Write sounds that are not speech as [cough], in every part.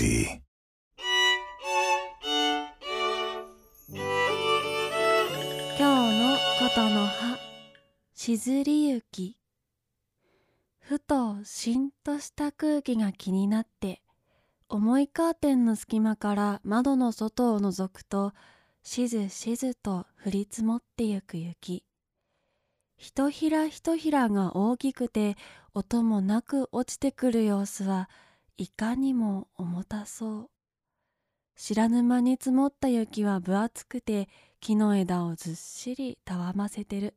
melody. 今日のことの葉しずりゆきふとしんとした空気が気になって重いカーテンの隙間から窓の外を覗くとしずしずと降り積もってゆく雪ひとひらひとひらが大きくて音もなく落ちてくる様子はいかにも重たそう。知らぬ間に積もった雪は分厚くて木の枝をずっしりたわませてる。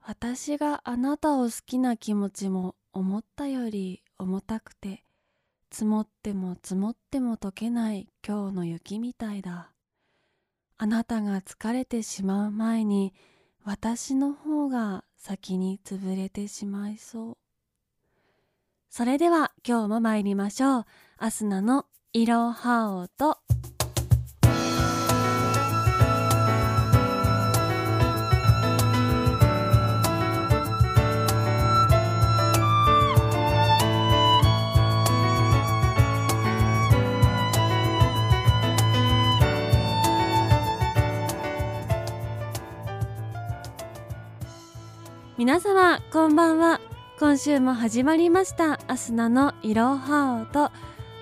私があなたを好きな気持ちも思ったより重たくて積もっても積もっても溶けない今日の雪みたいだ。あなたが疲れてしまう前に私の方が先に潰れてしまいそう。それでは今日も参りましょう。アスナのいろはおと。皆様こんばんは。今週も始まりました。アスナのいろはおと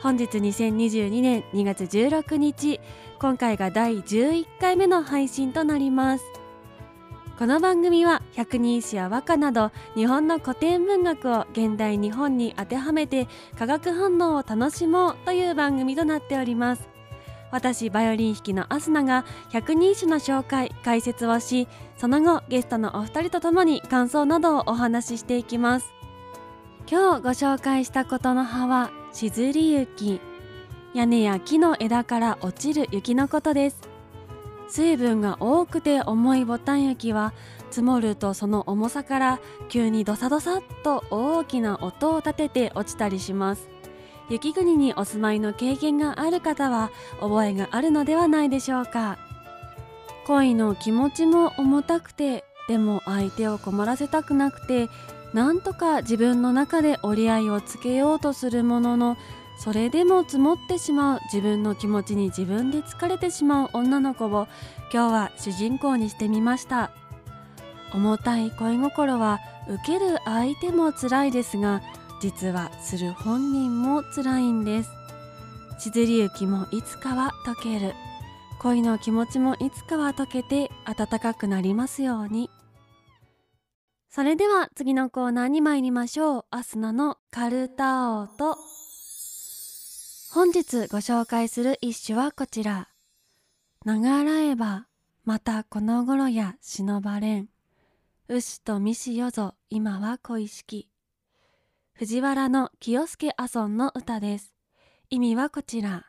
本日2022年2月16日今回が第11回目の配信となります。この番組は百人一首や和歌など日本の古典文学を現代日本に当てはめて化学反応を楽しもうという番組となっております。私バイオリン弾きのアスナが百人一首の紹介解説をしその後ゲストのお二人とともに感想などをお話ししていきます。今日ご紹介したことの葉はしずり雪。屋根や木の枝から落ちる雪のことです。水分が多くて重いボタン雪は積もるとその重さから急にドサドサっと大きな音を立てて落ちたりします。雪国にお住まいの経験がある方は覚えがあるのではないでしょうか。恋の気持ちも重たくてでも相手を困らせたくなくてなんとか自分の中で折り合いをつけようとするもののそれでも積もってしまう自分の気持ちに自分で疲れてしまう女の子を今日は主人公にしてみました。重たい恋心は受ける相手も辛いですが実はする本人も辛いんです。しずり雪もいつかは溶ける。恋の気持ちもいつかは溶けて暖かくなりますように。それでは次のコーナーに参りましょう。アスナのカルタオと。本日ご紹介する一首はこちら。長らえばまたこの頃や忍ばれん。牛とみしよぞ今は恋しき。藤原の清介阿尊の歌です。意味はこちら。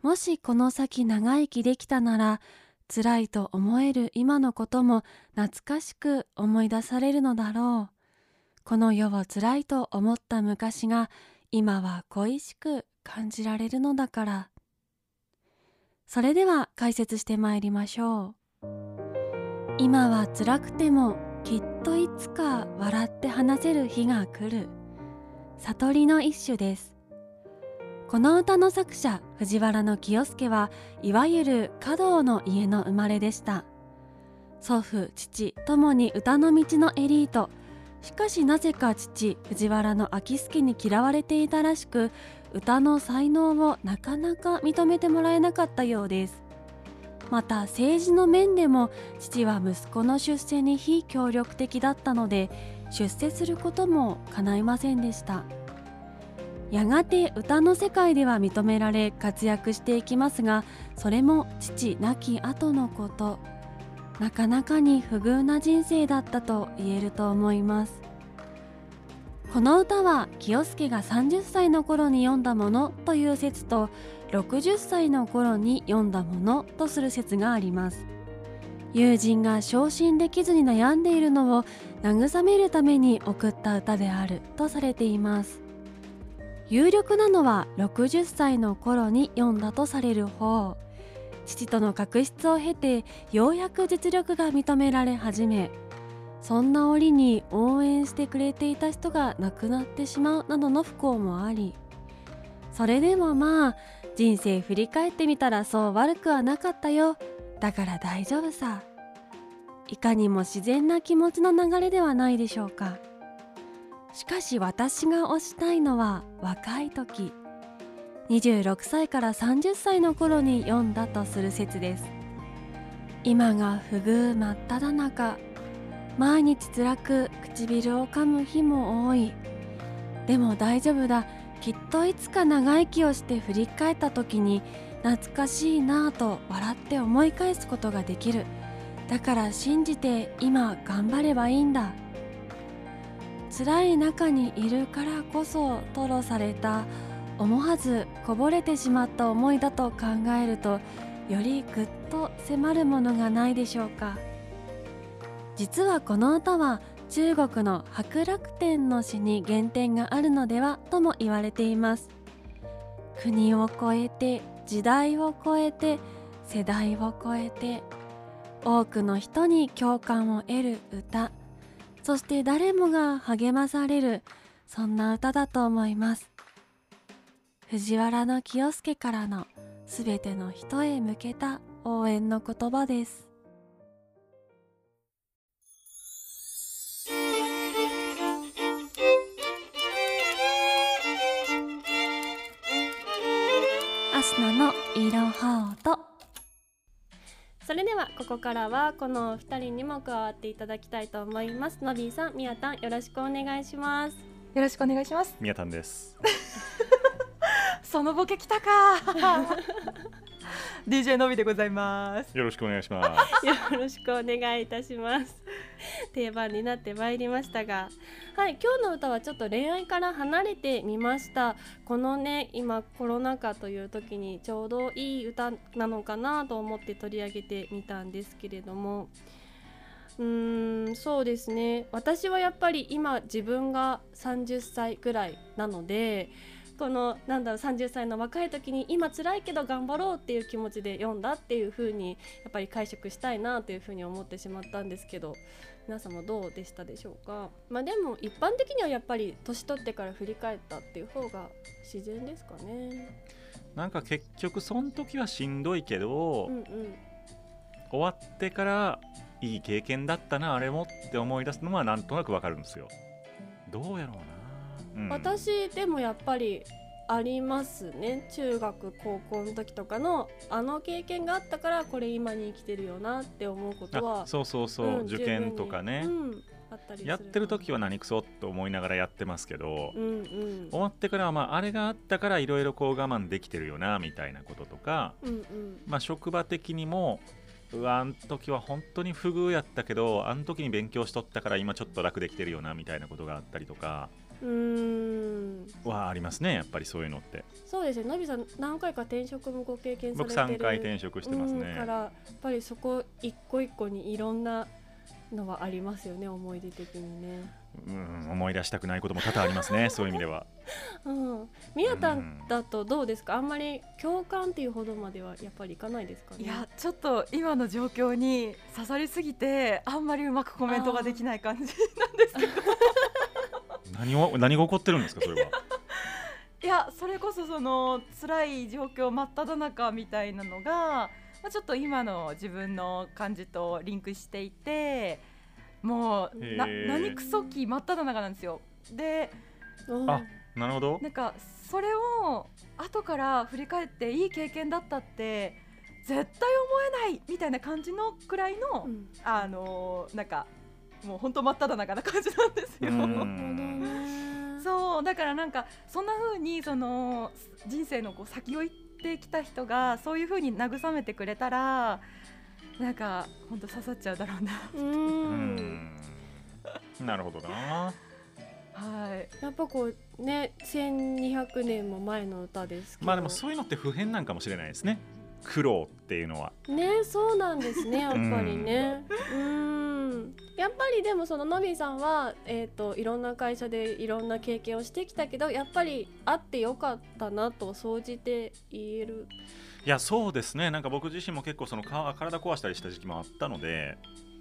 もしこの先長生きできたなら辛いと思える今のことも懐かしく思い出されるのだろう。この世を辛いと思った昔が今は恋しく感じられるのだから。それでは解説してまいりましょう。今は辛くてもきっといつか笑って話せる日が来る。悟りの一種です。この歌の作者藤原の清介はいわゆる華道の家の生まれでした。祖父父ともに歌の道のエリート。しかしなぜか父藤原の秋助に嫌われていたらしく歌の才能をなかなか認めてもらえなかったようです。また政治の面でも父は息子の出世に非協力的だったので出世することも叶いませんでした。やがて歌の世界では認められ活躍していきますがそれも父亡き後のこと。なかなかに不遇な人生だったと言えると思います。この歌は清介が30歳の頃に読んだものという説と60歳の頃に読んだものとする説があります。友人が昇進できずに悩んでいるのを慰めるために送った歌であるとされています。有力なのは60歳の頃に読んだとされる方。父との確執を経てようやく実力が認められ始めそんな折に応援してくれていた人が亡くなってしまうなどの不幸もありそれでもまあ人生振り返ってみたらそう悪くはなかったよ。だから大丈夫さ。いかにも自然な気持ちの流れではないでしょうか。しかし私が推したいのは若い時。26歳から30歳の頃に読んだとする説です。今が不遇真っ只中。毎日辛く唇を噛む日も多い。でも大丈夫だ。きっといつか長生きをして振り返った時に懐かしいなぁと笑って思い返すことができる。だから信じて今頑張ればいいんだ。辛い中にいるからこそ吐露された思わずこぼれてしまった思いだと考えるとよりぐっと迫るものがないでしょうか。実はこの歌は中国の白楽天の詩に原点があるのではとも言われています。国を越えて時代を超えて世代を超えて多くの人に共感を得る歌そして誰もが励まされるそんな歌だと思います。藤原清介からのすべての人へ向けた応援の言葉です。スナの色ハートそれではここからはこの2人にも加わっていただきたいと思います。のびーさん、みやたんよろしくお願いします。よろしくお願いします。みやたんです。[laughs] そのボケきたか。[laughs] DJ のびでございます。よろしくお願いします。[laughs] よろしくお願いいたします [laughs] 定番になってまいりましたが。はい今日の歌はちょっと恋愛から離れてみました。このね今コロナ禍という時にちょうどいい歌なのかなと思って取り上げてみたんですけれども。うーんそうですね。私はやっぱり今自分が30歳ぐらいなのでこのなんだろう30歳の若い時に今辛いけど頑張ろうっていう気持ちで読んだっていう風にやっぱり解釈したいなという風に思ってしまったんですけど皆さんもどうでしたでしょうか？まあでも一般的にはやっぱり年取ってから振り返ったっていう方が自然ですかね。なんか結局その時はしんどいけど、うんうん。終わってからいい経験だったなあれもって思い出すのはなんとなくわかるんですよ。どうやろうな、うん、私でもやっぱりありますね。中学高校の時とかのあの経験があったからこれ今に生きてるよなって思うことはあそうそうそう、うん受験とかね、うんあったりやってる時は何クソと思いながらやってますけど、うんうん。終わってからはまああれがあったからいろいろこう我慢できてるよなみたいなこととか、うんうん。まあ、職場的にもうわあん時は本当に不遇やったけどあん時に勉強しとったから今ちょっと楽できてるよなみたいなことがあったりとかうーん。はありますねやっぱりそういうのって。そうですね。のびさん何回か転職もご経験され僕てる。3回転職してますうんねからやっぱりそこ一個一個にいろんなのはありますよね思い出的にね。うん思い出したくないことも多々ありますね [laughs] そういう意味では。うん、みやたんだとどうですか？あんまり共感っていうほどまではやっぱりいかないですかね？いやちょっと今の状況に刺さりすぎてあんまりうまくコメントができない感じなんですけど何を何が起こってるんですかそれは。[laughs] いやそれこそその辛い状況真っ只中みたいなのが、まあ、ちょっと今の自分の感じとリンクしていてもうな何クソ期真っ只中なんですよ。でうんあなるほど。なんかそれを後から振り返っていい経験だったって絶対思えないみたいな感じのくらいの、うん。あのーなんかもう本当真っ只中な感じなんですよ。うん。そうだからなんかそんな風にその人生のこう先を行ってきた人がそういう風に慰めてくれたらなんか本当刺さっちゃうだろうな。ううん。んなるほどな。はい。やっぱこうね1200年も前の歌ですけど。まあでもそういうのって普遍なんかもしれないですね。苦労っていうのは。ねそうなんですねやっぱりね。うんやっぱりでもそののびーさんは、えー、といろんな会社でいろんな経験をしてきたけどやっぱりあってよかったなと総じて言える。いやそうですね。なんか僕自身も結構そのか体壊したりした時期もあったので。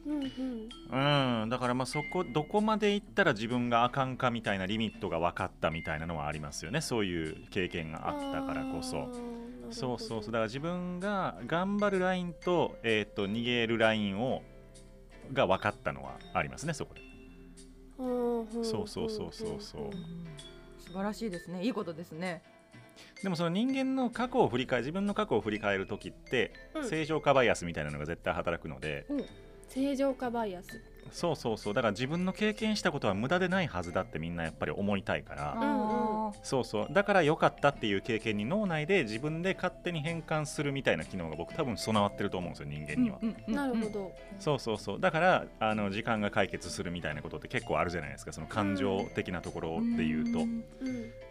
うんうん。だからまあそこどこまで行ったら自分があかんかみたいなリミットが分かったみたいなのはありますよね。そういう経験があったからこそ。そうそうそう。だから自分が頑張るラインと,、えー、と逃げるラインをが分かったのはありますねそこで。そうそうそうそうそう。素晴らしいですね。いいことですね。でもその人間の過去を振り返自分の過去を振り返る時って、うん。正常化バイアスみたいなのが絶対働くので。正常化バイアスそうそうそう。だから自分の経験したことは無駄でないはずだってみんなやっぱり思いたいから。そうそう。だから良かったっていう経験に脳内で自分で勝手に変換するみたいな機能が僕多分備わってると思うんですよ人間には、うんうんなるほど。そうそうそう。だからあの時間が解決するみたいなことって結構あるじゃないですか。その感情的なところっていうと、ん。うん。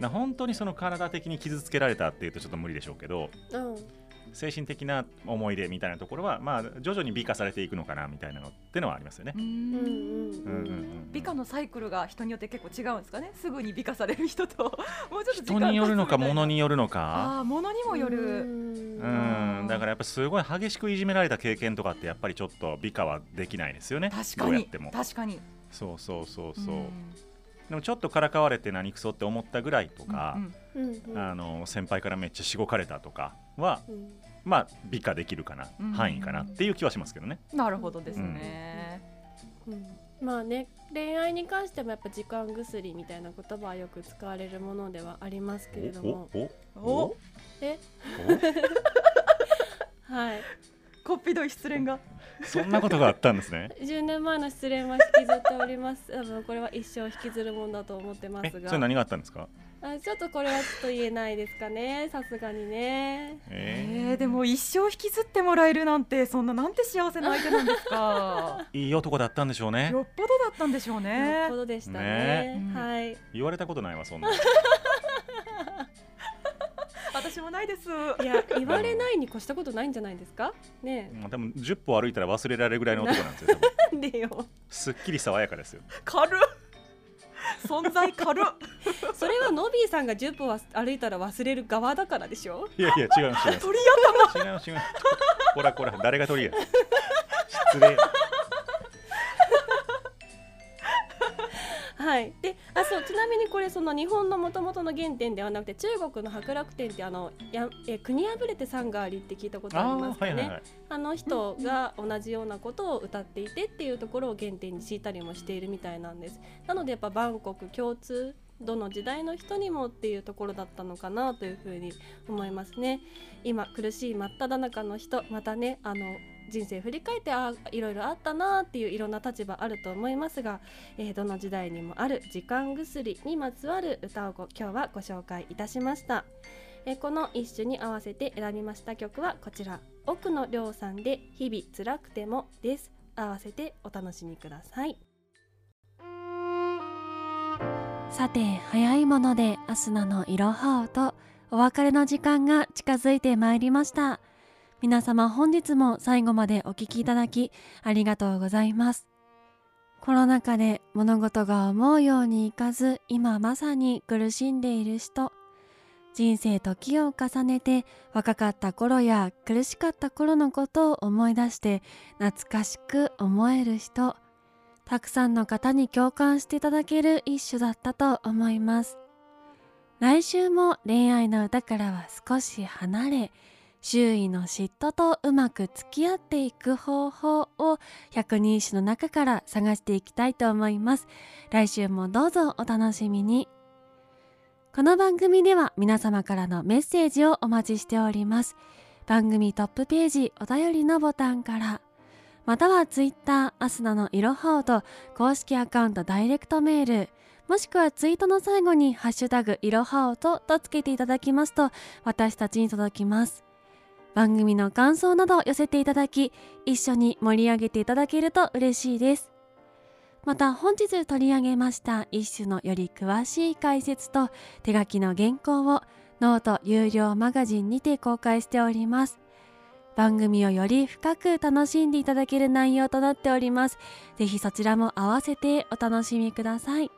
な本当にその体的に傷つけられたっていうとちょっと無理でしょうけど。うん精神的な思い出みたいなところはまあ徐々に美化されていくのかなみたいなのってのはありますよね。美化のサイクルが人によって結構違うんですかね？すぐに美化される人と。[laughs] もうちょっと時間人によるのか物によるのか。ああ物にもようるうん。だからやっぱすごい激しくいじめられた経験とかってやっぱりちょっと美化はできないですよね。確かに。どうやっても。確かに。そうそうそうそう、んでもちょっとからかわれて何クソって思ったぐらいとかう、んうん。うんあの先輩からめっちゃしごかれたとかはうんまあ美化できるかな、うん範囲かなっていう気はしますけどね。なるほどですね。うん。まあね恋愛に関してもやっぱ時間薬みたいな言葉はよく使われるものではありますけれども。おおおえ？[laughs] はい [laughs] こっぴどい失恋が。おそんなことがあったんですね。[laughs] 10年前の失恋は引きずっております。多分これは一生引きずるもんだと思ってまえすが。それ何があったんですか？あちょっとこれはちょっと言えないですかね。さすがにね。ええー、でも一生引きずってもらえるなんてそんななんて幸せな相手なんですか。ー [laughs] いい男だったんでしょうね。よっぽどだったんでしょうよねっぽどでしたね。ね。はい。言われたことないわそんな [laughs] 私もないです。いや言われないに越したことないんじゃないですか？ねまあでも10歩歩いたら忘れられるぐらいの男なんですよ [laughs] でよ。すっきり爽やかですよ。軽っ。存在軽っ。[laughs] それはノビーさんが10歩は歩いたら忘れる側だからでしょ？いやいや違います違います。鳥違います違います。こらこら誰が鳥や失礼。[laughs] はい。であそうちなみにこれその日本のもともとの原点ではなくて中国の博楽天ってあのやえ国破れて山がありって聞いたことありあますかね。ーはいはいはい。あの人が同じようなことを歌っていてっていうところを原点に敷いたりもしているみたいなんです。なのでやっぱバンコク共通どの時代の人にもっていうところだったのかなというふうに思いますね。今苦しい真っ只中の人またねあの人生振り返ってあいろいろあったなっていういろんな立場あると思いますが、えーどの時代にもある時間薬にまつわる歌をご今日はご紹介いたしました。えーこの一首に合わせて選びました曲はこちら。奥野亮さんで日々辛くてもです。合わせてお楽しみください。さて早いものでアスナのいろはおとお別れの時間が近づいてまいりました。皆様本日も最後までお聞きいただきありがとうございます。コロナ禍で物事が思うようにいかず今まさに苦しんでいる人人生時を重ねて若かった頃や苦しかった頃のことを思い出して懐かしく思える人たくさんの方に共感していただける一首だったと思います。来週も恋愛の歌からは少し離れ周囲の嫉妬とうまく付き合っていく方法を百人一首の中から探していきたいと思います。来週もどうぞお楽しみに。この番組では皆様からのメッセージをお待ちしております。番組トップページお便りのボタンからまたはツイッターアスナのいろはおと公式アカウントダイレクトメールもしくはツイートの最後に「ハッシュタグいろはおと」とつけていただきますと私たちに届きます。番組の感想などを寄せていただき一緒に盛り上げていただけると嬉しいです。また本日取り上げました一種のより詳しい解説と手書きの原稿をノート有料マガジンにて公開しております。番組をより深く楽しんでいただける内容となっております。ぜひそちらも合わせてお楽しみください。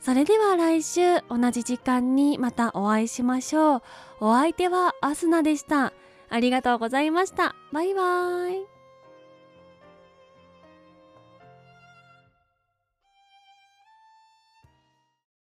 それでは来週同じ時間にまたお会いしましょう。お相手はアスナでした。ありがとうございました。バイバーイ。